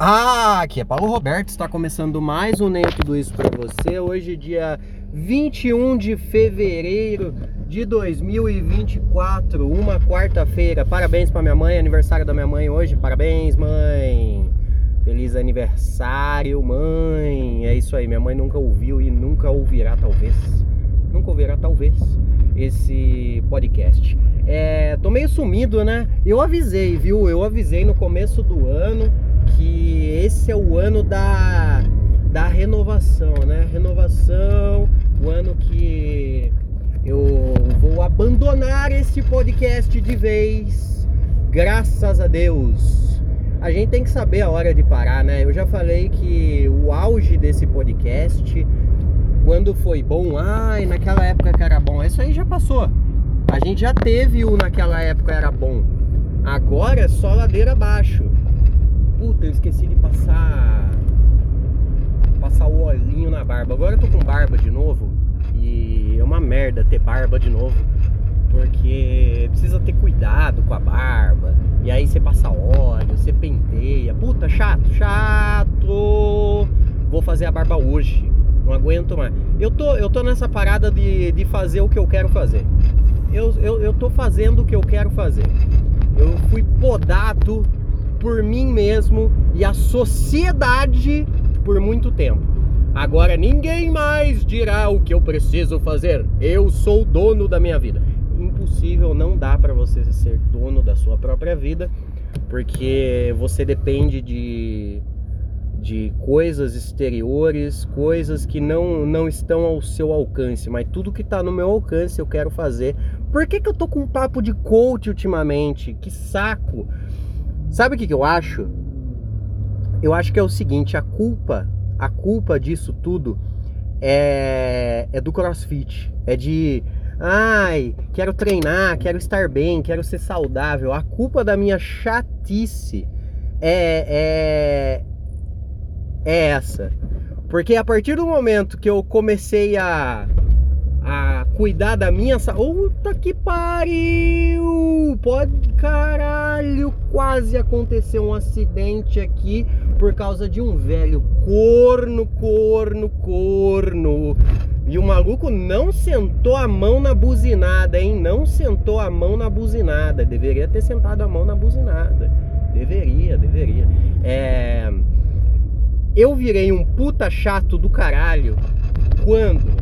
Ah, aqui é Paulo Roberto, está começando mais um Nem Tudo Isso para você. Hoje, dia 21 de fevereiro de 2024, uma quarta-feira. Parabéns para minha mãe, aniversário da minha mãe hoje. Parabéns, mãe. Feliz aniversário, mãe. É isso aí, minha mãe nunca ouviu e nunca ouvirá, talvez. Nunca ouvirá, talvez, esse podcast. É, tô meio sumido, né? Eu avisei, viu? Eu avisei no começo do ano que esse é o ano da, da renovação, né? Renovação, o ano que eu vou abandonar esse podcast de vez, graças a Deus. A gente tem que saber a hora de parar, né? Eu já falei que o auge desse podcast, quando foi bom, ai, naquela época que era bom, isso aí já passou. A gente já teve o naquela época era bom. Agora é só ladeira abaixo. Puta, eu esqueci de passar. Passar o olhinho na barba. Agora eu tô com barba de novo. E é uma merda ter barba de novo. Porque precisa ter cuidado com a barba. E aí você passa óleo, você penteia. Puta, chato, chato. Vou fazer a barba hoje. Não aguento mais. Eu tô, eu tô nessa parada de, de fazer o que eu quero fazer. Eu, eu, eu tô fazendo o que eu quero fazer. Eu fui podado por mim mesmo e a sociedade por muito tempo. Agora ninguém mais dirá o que eu preciso fazer. Eu sou dono da minha vida. Impossível, não dá para você ser dono da sua própria vida, porque você depende de de coisas exteriores, coisas que não, não estão ao seu alcance, mas tudo que está no meu alcance eu quero fazer. Por que, que eu tô com um papo de coach ultimamente? Que saco! Sabe o que, que eu acho? Eu acho que é o seguinte, a culpa, a culpa disso tudo é, é do crossfit. É de ai, quero treinar, quero estar bem, quero ser saudável. A culpa da minha chatice é, é, é essa. Porque a partir do momento que eu comecei a a cuidar da minha saúde. Puta que pariu! Pode. Caralho! Quase aconteceu um acidente aqui por causa de um velho corno, corno, corno. E o maluco não sentou a mão na buzinada, hein? Não sentou a mão na buzinada. Deveria ter sentado a mão na buzinada. Deveria, deveria. É. Eu virei um puta chato do caralho quando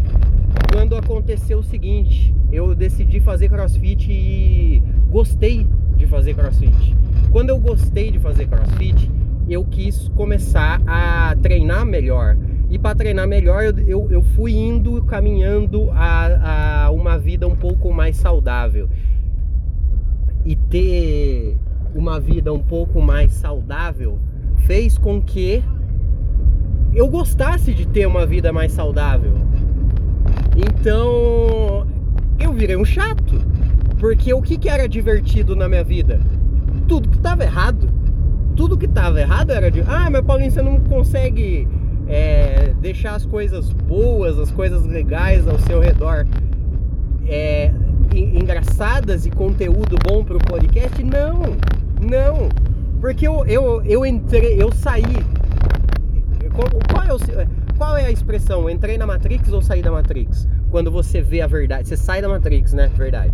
quando aconteceu o seguinte, eu decidi fazer crossfit e gostei de fazer crossfit. Quando eu gostei de fazer crossfit, eu quis começar a treinar melhor. E para treinar melhor, eu, eu, eu, fui indo, caminhando a, a uma vida um pouco mais saudável. E ter uma vida um pouco mais saudável fez com que eu gostasse de ter uma vida mais saudável. Então eu virei um chato. Porque o que, que era divertido na minha vida? Tudo que estava errado. Tudo que estava errado era de. Ah, mas Paulinho, você não consegue é, deixar as coisas boas, as coisas legais ao seu redor é, engraçadas e conteúdo bom para o podcast? Não, não. Porque eu, eu, eu entrei, eu saí. Qual é o qual é a expressão? Entrei na Matrix ou saí da Matrix? Quando você vê a verdade. Você sai da Matrix, né? Verdade.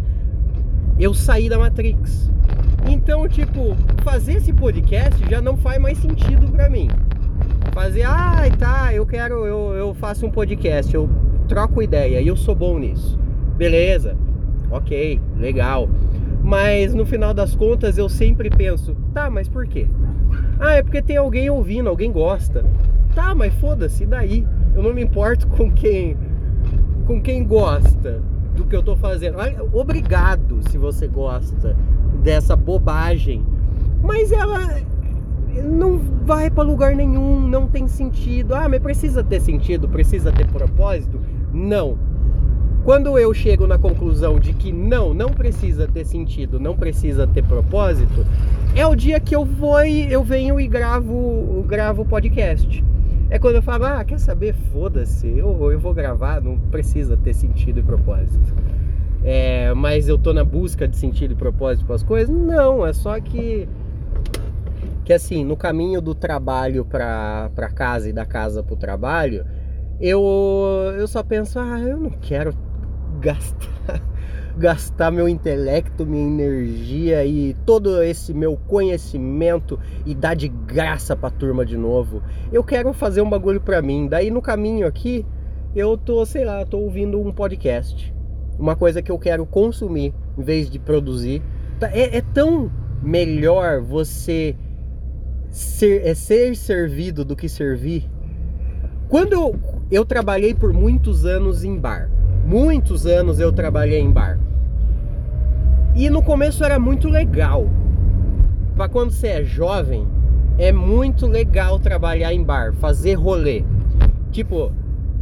Eu saí da Matrix. Então, tipo, fazer esse podcast já não faz mais sentido para mim. Fazer, ah, tá, eu quero, eu, eu faço um podcast, eu troco ideia e eu sou bom nisso. Beleza, ok, legal. Mas no final das contas eu sempre penso, tá, mas por quê? Ah, é porque tem alguém ouvindo, alguém gosta. Tá, mas foda-se, daí? Eu não me importo com quem com quem gosta do que eu tô fazendo. Obrigado se você gosta dessa bobagem. Mas ela não vai para lugar nenhum, não tem sentido. Ah, mas precisa ter sentido, precisa ter propósito? Não. Quando eu chego na conclusão de que não, não precisa ter sentido, não precisa ter propósito, é o dia que eu vou e eu venho e gravo, gravo podcast. É quando eu falo, ah, quer saber? Foda-se, eu, eu vou gravar, não precisa ter sentido e propósito. É, mas eu tô na busca de sentido e propósito para as coisas? Não, é só que que assim, no caminho do trabalho para casa e da casa para o trabalho, eu, eu só penso, ah, eu não quero gastar gastar meu intelecto, minha energia e todo esse meu conhecimento e dar de graça pra turma de novo. Eu quero fazer um bagulho pra mim. Daí no caminho aqui, eu tô, sei lá, tô ouvindo um podcast. Uma coisa que eu quero consumir em vez de produzir. Tá, é, é tão melhor você ser, é ser servido do que servir. Quando eu, eu trabalhei por muitos anos em bar, muitos anos eu trabalhei em bar. E no começo era muito legal. Para quando você é jovem, é muito legal trabalhar em bar, fazer rolê. Tipo,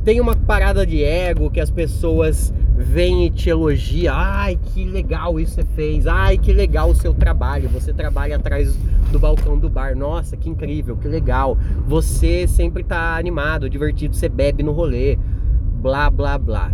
tem uma parada de ego que as pessoas vêm e te elogiam. Ai, que legal isso você fez. Ai, que legal o seu trabalho. Você trabalha atrás do balcão do bar. Nossa, que incrível, que legal. Você sempre tá animado, divertido, você bebe no rolê. Blá, blá, blá.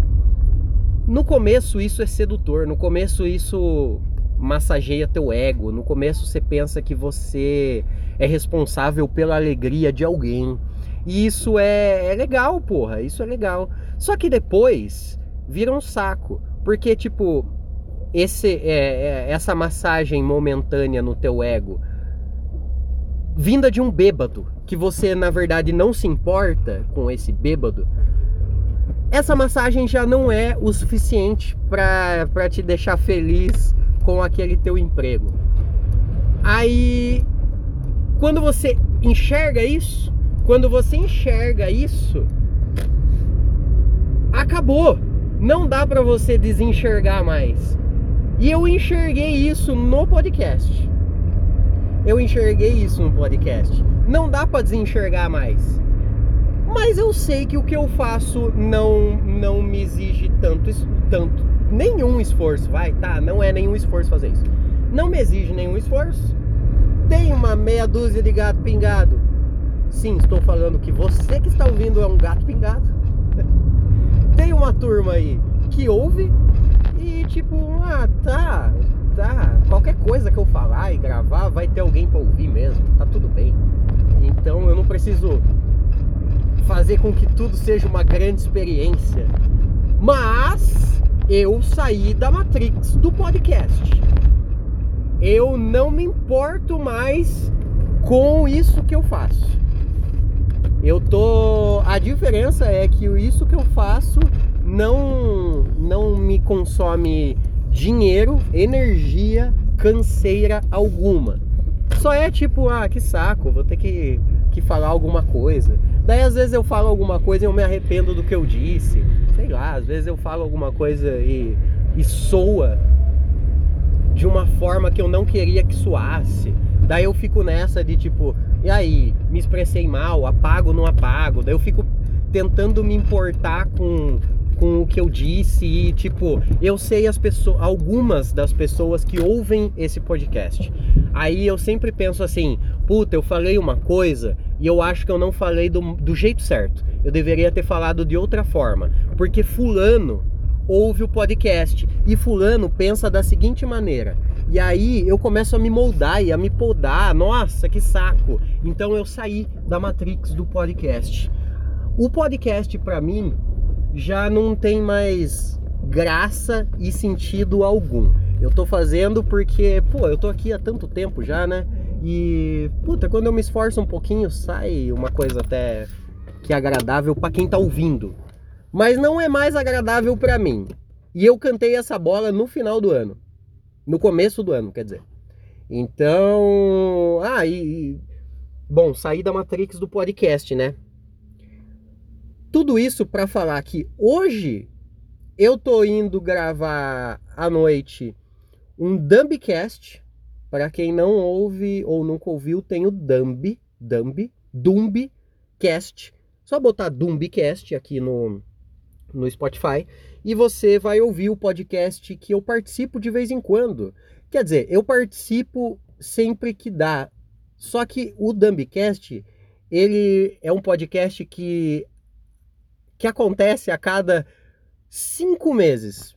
No começo isso é sedutor, no começo isso massageia teu ego, no começo você pensa que você é responsável pela alegria de alguém. E isso é, é legal, porra, isso é legal. Só que depois vira um saco, porque tipo, esse, é, é, essa massagem momentânea no teu ego, vinda de um bêbado, que você na verdade não se importa com esse bêbado, essa massagem já não é o suficiente para te deixar feliz com aquele teu emprego. Aí, quando você enxerga isso, quando você enxerga isso, acabou. Não dá para você desenxergar mais. E eu enxerguei isso no podcast. Eu enxerguei isso no podcast. Não dá para desenxergar mais. Mas eu sei que o que eu faço não não me exige tanto tanto nenhum esforço, vai, tá? Não é nenhum esforço fazer isso. Não me exige nenhum esforço. Tem uma meia dúzia de gato pingado. Sim, estou falando que você que está ouvindo é um gato pingado. Tem uma turma aí que ouve e tipo, ah, tá, tá. Qualquer coisa que eu falar e gravar vai ter alguém para ouvir mesmo. Tá tudo bem. Então eu não preciso fazer com que tudo seja uma grande experiência. Mas eu saí da Matrix do podcast. Eu não me importo mais com isso que eu faço. Eu tô. A diferença é que isso que eu faço não não me consome dinheiro, energia, canseira alguma. Só é tipo, ah, que saco, vou ter que, que falar alguma coisa. Daí às vezes eu falo alguma coisa e eu me arrependo do que eu disse. Sei lá, às vezes eu falo alguma coisa e, e soa de uma forma que eu não queria que soasse. Daí eu fico nessa de tipo, e aí, me expressei mal, apago não apago. Daí eu fico tentando me importar com, com o que eu disse e tipo, eu sei as pessoas, algumas das pessoas que ouvem esse podcast. Aí eu sempre penso assim, puta, eu falei uma coisa e eu acho que eu não falei do, do jeito certo. Eu deveria ter falado de outra forma. Porque Fulano ouve o podcast e Fulano pensa da seguinte maneira. E aí eu começo a me moldar e a me podar. Nossa, que saco! Então eu saí da matrix do podcast. O podcast para mim já não tem mais graça e sentido algum. Eu tô fazendo porque, pô, eu tô aqui há tanto tempo já, né? E, puta, quando eu me esforço um pouquinho, sai uma coisa até que é agradável para quem tá ouvindo. Mas não é mais agradável para mim. E eu cantei essa bola no final do ano. No começo do ano, quer dizer. Então, ah, e bom, saí da Matrix do podcast, né? Tudo isso para falar que hoje eu tô indo gravar à noite um Dumbcast para quem não ouve ou nunca ouviu, tem o Dumb, Dumb, Dumbcast. Só botar Dumbcast aqui no, no Spotify e você vai ouvir o podcast que eu participo de vez em quando. Quer dizer, eu participo sempre que dá. Só que o Dumbcast, ele é um podcast que que acontece a cada cinco meses.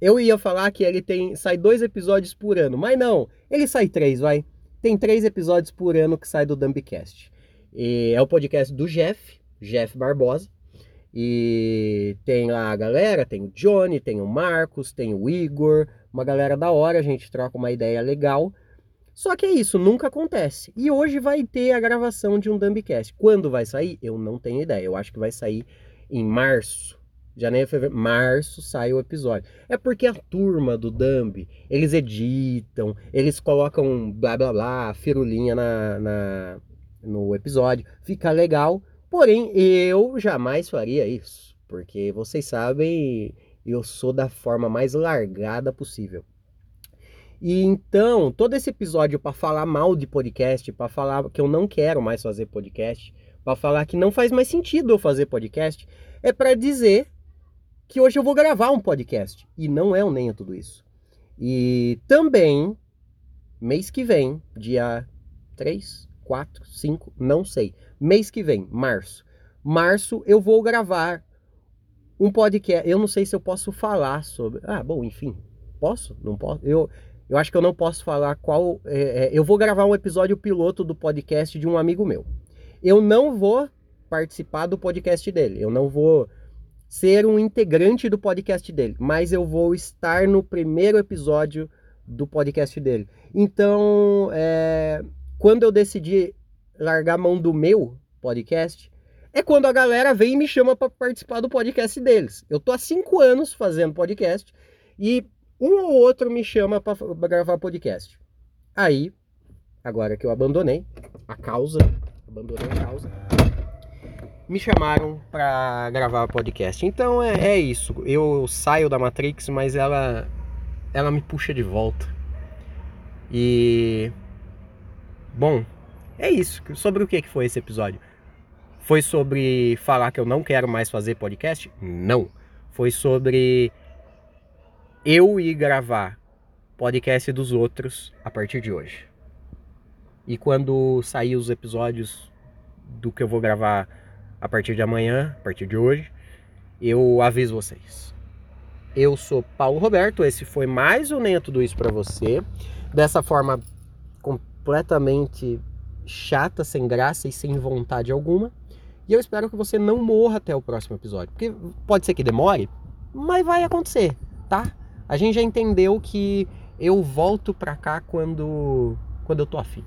Eu ia falar que ele tem sai dois episódios por ano, mas não, ele sai três, vai. tem três episódios por ano que sai do Dumbcast. E é o podcast do Jeff, Jeff Barbosa. E tem lá a galera, tem o Johnny, tem o Marcos, tem o Igor, uma galera da hora, a gente troca uma ideia legal. Só que é isso, nunca acontece. E hoje vai ter a gravação de um Dumbcast. Quando vai sair? Eu não tenho ideia. Eu acho que vai sair em março. Janeiro, fevereiro, março sai o episódio. É porque a turma do Dumb, eles editam, eles colocam blá blá blá, firulinha na, na, no episódio. Fica legal. Porém, eu jamais faria isso. Porque vocês sabem, eu sou da forma mais largada possível. E então, todo esse episódio para falar mal de podcast, para falar que eu não quero mais fazer podcast, para falar que não faz mais sentido eu fazer podcast, é para dizer que hoje eu vou gravar um podcast. E não é o nem tudo isso. E também, mês que vem, dia 3, 4, 5, não sei. Mês que vem, março. Março eu vou gravar um podcast. Eu não sei se eu posso falar sobre. Ah, bom, enfim. Posso? Não posso? Eu, eu acho que eu não posso falar qual. É, é, eu vou gravar um episódio piloto do podcast de um amigo meu. Eu não vou participar do podcast dele. Eu não vou ser um integrante do podcast dele, mas eu vou estar no primeiro episódio do podcast dele. Então, é, quando eu decidi largar a mão do meu podcast, é quando a galera vem e me chama para participar do podcast deles. Eu tô há cinco anos fazendo podcast e um ou outro me chama para gravar podcast. Aí, agora que eu abandonei a causa, abandonei a causa, me chamaram para gravar podcast. Então é, é, isso. Eu saio da Matrix, mas ela ela me puxa de volta. E bom, é isso. Sobre o que que foi esse episódio? Foi sobre falar que eu não quero mais fazer podcast? Não. Foi sobre eu ir gravar podcast dos outros a partir de hoje. E quando sair os episódios do que eu vou gravar a partir de amanhã, a partir de hoje, eu aviso vocês. Eu sou Paulo Roberto, esse foi mais um Nem Tudo Isso para você. Dessa forma completamente chata, sem graça e sem vontade alguma. E eu espero que você não morra até o próximo episódio. Porque pode ser que demore, mas vai acontecer, tá? A gente já entendeu que eu volto pra cá quando, quando eu tô afim.